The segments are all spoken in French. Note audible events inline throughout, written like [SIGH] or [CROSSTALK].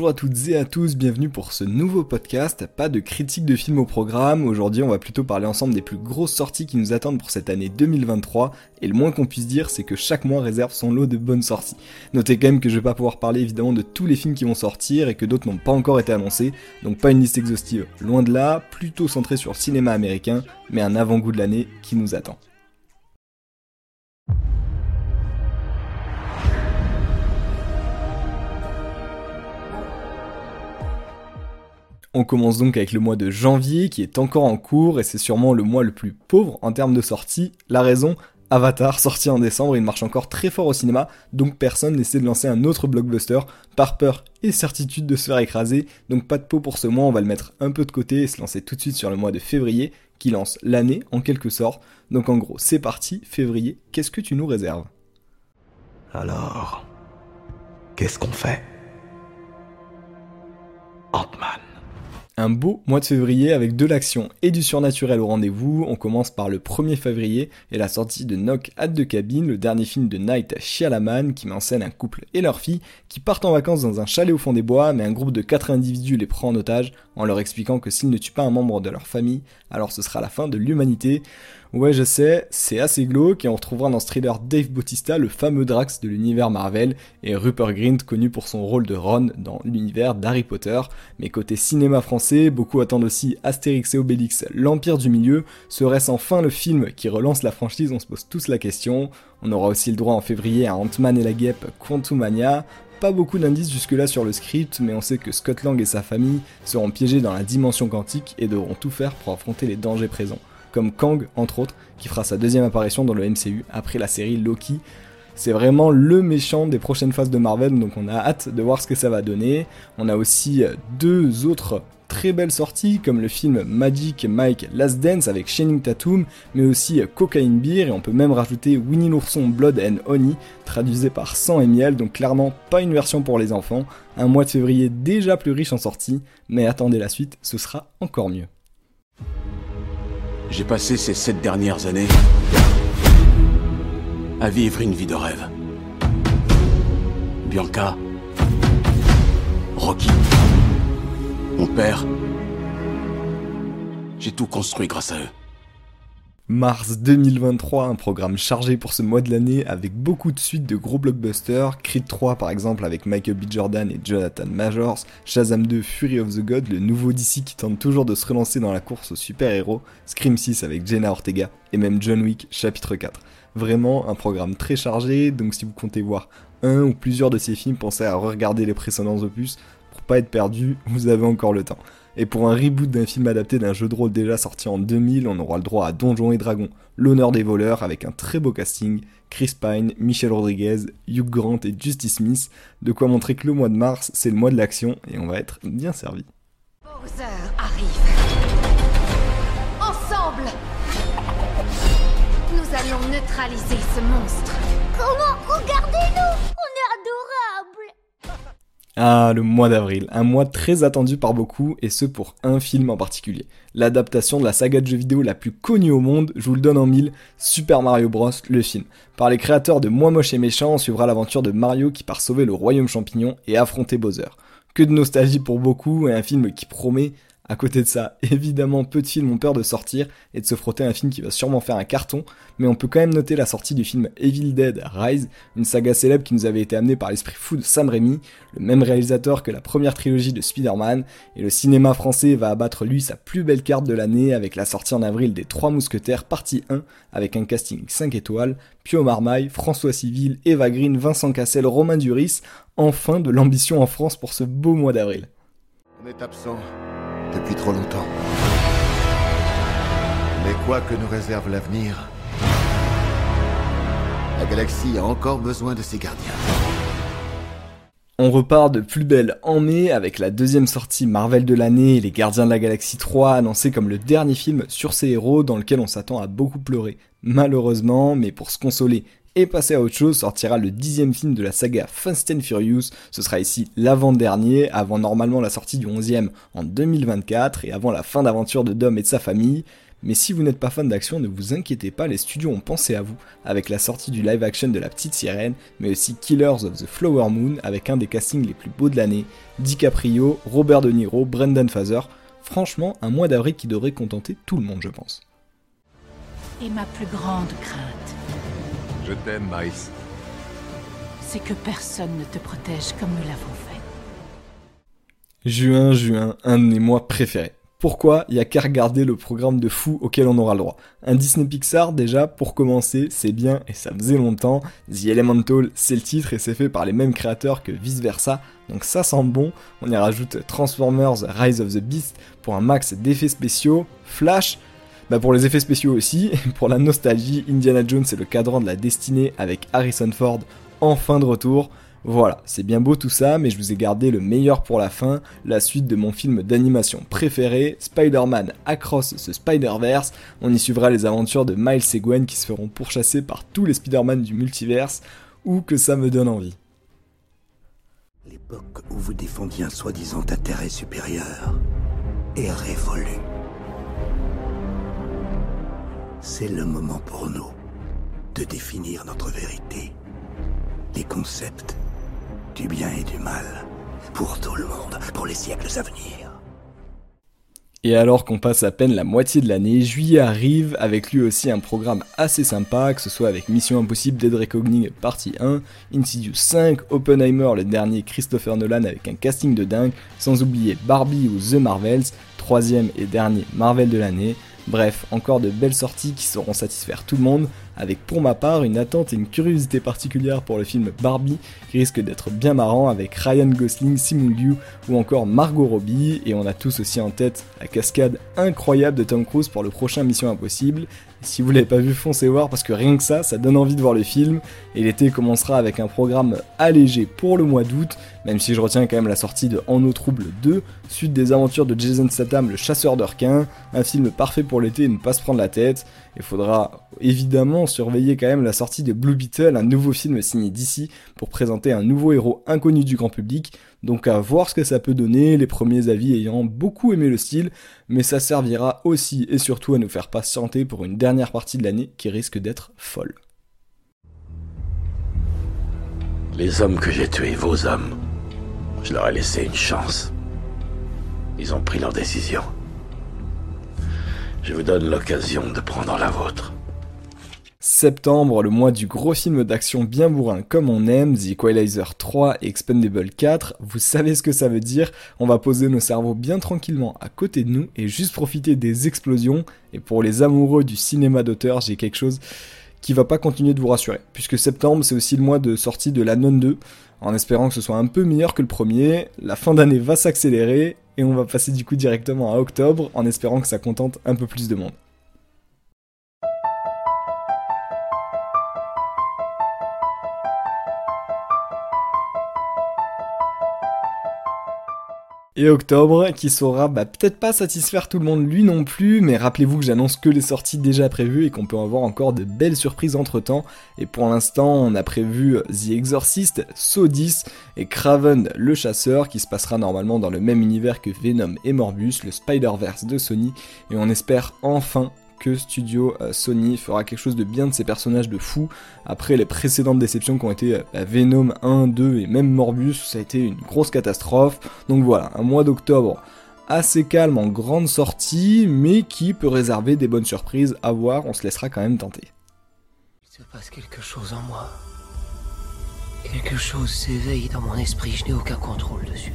Bonjour à toutes et à tous, bienvenue pour ce nouveau podcast. Pas de critique de film au programme, aujourd'hui on va plutôt parler ensemble des plus grosses sorties qui nous attendent pour cette année 2023, et le moins qu'on puisse dire c'est que chaque mois réserve son lot de bonnes sorties. Notez quand même que je vais pas pouvoir parler évidemment de tous les films qui vont sortir et que d'autres n'ont pas encore été annoncés, donc pas une liste exhaustive, loin de là, plutôt centré sur le cinéma américain, mais un avant-goût de l'année qui nous attend. On commence donc avec le mois de janvier qui est encore en cours et c'est sûrement le mois le plus pauvre en termes de sortie. La raison Avatar, sorti en décembre, il marche encore très fort au cinéma, donc personne n'essaie de lancer un autre blockbuster par peur et certitude de se faire écraser, donc pas de peau pour ce mois, on va le mettre un peu de côté et se lancer tout de suite sur le mois de février, qui lance l'année en quelque sorte. Donc en gros, c'est parti, février, qu'est-ce que tu nous réserves? Alors, qu'est-ce qu'on fait? Ant-Man. Un beau mois de février avec de l'action et du surnaturel au rendez-vous. On commence par le 1er février et la sortie de Knock at the Cabin, le dernier film de Night Shyamalan qui met en scène un couple et leur fille qui partent en vacances dans un chalet au fond des bois, mais un groupe de 4 individus les prend en otage en leur expliquant que s'ils ne tuent pas un membre de leur famille, alors ce sera la fin de l'humanité. Ouais, je sais, c'est assez glauque et on retrouvera dans ce thriller Dave Bautista, le fameux Drax de l'univers Marvel, et Rupert Grint connu pour son rôle de Ron dans l'univers d'Harry Potter. Mais côté cinéma français, beaucoup attendent aussi Astérix et Obélix, l'Empire du Milieu. Serait-ce enfin le film qui relance la franchise? On se pose tous la question. On aura aussi le droit en février à Ant-Man et la Guêpe Quantumania, pas beaucoup d'indices jusque-là sur le script, mais on sait que Scott Lang et sa famille seront piégés dans la dimension quantique et devront tout faire pour affronter les dangers présents comme Kang entre autres, qui fera sa deuxième apparition dans le MCU après la série Loki. C'est vraiment le méchant des prochaines phases de Marvel, donc on a hâte de voir ce que ça va donner. On a aussi deux autres très belles sorties, comme le film Magic Mike Last Dance avec Shining Tatum, mais aussi Cocaine Beer, et on peut même rajouter Winnie l'ourson Blood and Honey, traduisé par sang et miel, donc clairement pas une version pour les enfants. Un mois de février déjà plus riche en sorties, mais attendez la suite, ce sera encore mieux. J'ai passé ces sept dernières années à vivre une vie de rêve. Bianca, Rocky, mon père, j'ai tout construit grâce à eux. Mars 2023, un programme chargé pour ce mois de l'année avec beaucoup de suites de gros blockbusters, Creed 3 par exemple avec Michael B. Jordan et Jonathan Majors, Shazam 2 Fury of the God, le nouveau DC qui tente toujours de se relancer dans la course aux super-héros, Scream 6 avec Jenna Ortega et même John Wick chapitre 4. Vraiment un programme très chargé, donc si vous comptez voir un ou plusieurs de ces films, pensez à regarder les précédents opus pas être perdu, vous avez encore le temps. Et pour un reboot d'un film adapté d'un jeu de rôle déjà sorti en 2000, on aura le droit à Donjons et Dragons, l'honneur des voleurs, avec un très beau casting, Chris Pine, Michel Rodriguez, Hugh Grant et Justice Smith, de quoi montrer que le mois de mars, c'est le mois de l'action, et on va être bien servi. Bowser arrive. Ensemble, nous allons neutraliser ce monstre. Comment Regardez-nous? Ah, le mois d'avril, un mois très attendu par beaucoup, et ce pour un film en particulier. L'adaptation de la saga de jeux vidéo la plus connue au monde, je vous le donne en mille, Super Mario Bros, le film. Par les créateurs de Moi Moche et Méchant, on suivra l'aventure de Mario qui part sauver le royaume champignon et affronter Bowser. Que de nostalgie pour beaucoup, et un film qui promet à côté de ça, [LAUGHS] évidemment, peu de films ont peur de sortir et de se frotter un film qui va sûrement faire un carton, mais on peut quand même noter la sortie du film Evil Dead Rise, une saga célèbre qui nous avait été amenée par l'esprit fou de Sam Raimi, le même réalisateur que la première trilogie de Spider-Man, et le cinéma français va abattre lui sa plus belle carte de l'année avec la sortie en avril des Trois Mousquetaires partie 1, avec un casting 5 étoiles, Pio Marmaille, François Civil, Eva Green, Vincent Cassel, Romain Duris, enfin de l'ambition en France pour ce beau mois d'avril. On est absent depuis trop longtemps. Mais quoi que nous réserve l'avenir, la galaxie a encore besoin de ses gardiens. On repart de plus belle en mai avec la deuxième sortie Marvel de l'année, Les Gardiens de la Galaxie 3, annoncé comme le dernier film sur ces héros dans lequel on s'attend à beaucoup pleurer. Malheureusement, mais pour se consoler et passer à autre chose, sortira le dixième film de la saga Fast and Furious. Ce sera ici l'avant-dernier, avant normalement la sortie du onzième en 2024 et avant la fin d'aventure de Dom et de sa famille. Mais si vous n'êtes pas fan d'action, ne vous inquiétez pas, les studios ont pensé à vous avec la sortie du live action de La Petite Sirène, mais aussi Killers of the Flower Moon avec un des castings les plus beaux de l'année, DiCaprio, Robert De Niro, Brendan Fraser. Franchement, un mois d'avril qui devrait contenter tout le monde, je pense. Et ma plus grande crainte, Je t'aime, Miles. c'est que personne ne te protège comme nous l'avons fait. Juin, juin, un de mes mois préférés. Pourquoi Il y a qu'à regarder le programme de fou auquel on aura le droit? Un Disney Pixar, déjà, pour commencer, c'est bien et ça faisait longtemps. The Elemental, c'est le titre et c'est fait par les mêmes créateurs que Vice Versa, donc ça sent bon. On y rajoute Transformers Rise of the Beast pour un max d'effets spéciaux, Flash, bah pour les effets spéciaux aussi, [LAUGHS] pour la nostalgie, Indiana Jones c'est le cadran de la destinée avec Harrison Ford en fin de retour. Voilà, c'est bien beau tout ça, mais je vous ai gardé le meilleur pour la fin, la suite de mon film d'animation préféré, Spider-Man Across the Spider-Verse. On y suivra les aventures de Miles et qui se feront pourchasser par tous les Spider-Man du multiverse, ou que ça me donne envie. L'époque où vous défendiez un soi-disant intérêt supérieur est révolue. C'est le moment pour nous de définir notre vérité, les concepts du bien et du mal, pour tout le monde, pour les siècles à venir. Et alors qu'on passe à peine la moitié de l'année, juillet arrive avec lui aussi un programme assez sympa, que ce soit avec Mission Impossible Dead Reckoning partie 1, Insidious 5, Oppenheimer le dernier Christopher Nolan avec un casting de dingue, sans oublier Barbie ou The Marvels, troisième et dernier Marvel de l'année. Bref, encore de belles sorties qui sauront satisfaire tout le monde, avec pour ma part une attente et une curiosité particulière pour le film Barbie, qui risque d'être bien marrant avec Ryan Gosling, Simu Liu ou encore Margot Robbie, et on a tous aussi en tête la cascade incroyable de Tom Cruise pour le prochain Mission Impossible. Si vous l'avez pas vu, foncez voir parce que rien que ça, ça donne envie de voir le film. Et l'été commencera avec un programme allégé pour le mois d'août, même si je retiens quand même la sortie de En eau trouble 2, suite des aventures de Jason Statham, le chasseur de requins, un film parfait pour l'été et ne pas se prendre la tête. Il faudra évidemment surveiller quand même la sortie de Blue Beetle, un nouveau film signé d'ici pour présenter un nouveau héros inconnu du grand public. Donc à voir ce que ça peut donner, les premiers avis ayant beaucoup aimé le style, mais ça servira aussi et surtout à nous faire patienter pour une dernière partie de l'année qui risque d'être folle. Les hommes que j'ai tués, vos hommes, je leur ai laissé une chance. Ils ont pris leur décision. Je vous donne l'occasion de prendre la vôtre. Septembre, le mois du gros film d'action bien bourrin comme on aime, The Equalizer 3 et Expendable 4, vous savez ce que ça veut dire, on va poser nos cerveaux bien tranquillement à côté de nous et juste profiter des explosions, et pour les amoureux du cinéma d'auteur, j'ai quelque chose qui va pas continuer de vous rassurer, puisque septembre c'est aussi le mois de sortie de la Non 2, en espérant que ce soit un peu meilleur que le premier, la fin d'année va s'accélérer, et on va passer du coup directement à octobre, en espérant que ça contente un peu plus de monde. Et octobre, qui saura bah, peut-être pas satisfaire tout le monde lui non plus, mais rappelez-vous que j'annonce que les sorties déjà prévues et qu'on peut avoir encore de belles surprises entre temps. Et pour l'instant, on a prévu The Exorcist, Saw 10 et Craven le chasseur, qui se passera normalement dans le même univers que Venom et Morbus, le Spider-Verse de Sony. Et on espère enfin que Studio euh, Sony fera quelque chose de bien de ces personnages de fous après les précédentes déceptions qui ont été euh, bah, Venom 1, 2 et même Morbus, ça a été une grosse catastrophe. Donc voilà, un mois d'octobre assez calme en grande sortie, mais qui peut réserver des bonnes surprises à voir, on se laissera quand même tenter. Il se passe quelque chose en moi. Quelque chose s'éveille dans mon esprit, je n'ai aucun contrôle dessus.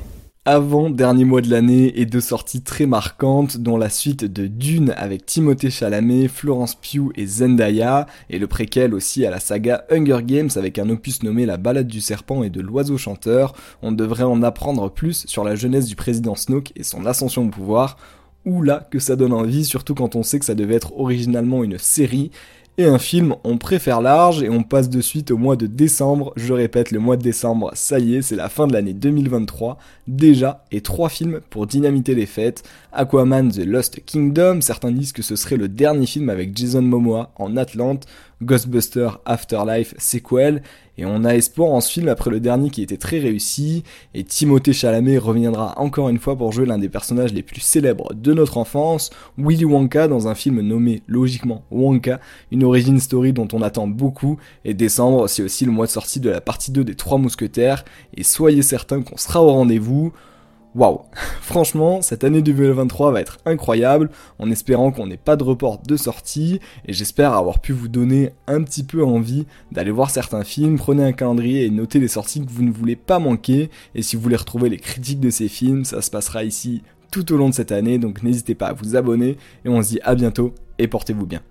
Avant dernier mois de l'année et deux sorties très marquantes dont la suite de Dune avec Timothée Chalamet, Florence Pugh et Zendaya et le préquel aussi à la saga Hunger Games avec un opus nommé La balade du serpent et de l'oiseau chanteur. On devrait en apprendre plus sur la jeunesse du président Snoke et son ascension au pouvoir. Oula que ça donne envie, surtout quand on sait que ça devait être originalement une série et un film, on préfère large et on passe de suite au mois de décembre. Je répète, le mois de décembre, ça y est, c'est la fin de l'année 2023. Déjà, et trois films pour dynamiter les fêtes. Aquaman The Lost Kingdom, certains disent que ce serait le dernier film avec Jason Momoa en Atlante. Ghostbusters Afterlife Sequel, et on a espoir en ce film après le dernier qui était très réussi, et Timothée Chalamet reviendra encore une fois pour jouer l'un des personnages les plus célèbres de notre enfance, Willy Wonka dans un film nommé logiquement Wonka, une origin story dont on attend beaucoup, et décembre c'est aussi le mois de sortie de la partie 2 des Trois Mousquetaires, et soyez certains qu'on sera au rendez-vous, Waouh [LAUGHS] Franchement, cette année 2023 va être incroyable, en espérant qu'on n'ait pas de report de sortie, et j'espère avoir pu vous donner un petit peu envie d'aller voir certains films. Prenez un calendrier et notez les sorties que vous ne voulez pas manquer, et si vous voulez retrouver les critiques de ces films, ça se passera ici tout au long de cette année, donc n'hésitez pas à vous abonner, et on se dit à bientôt, et portez-vous bien.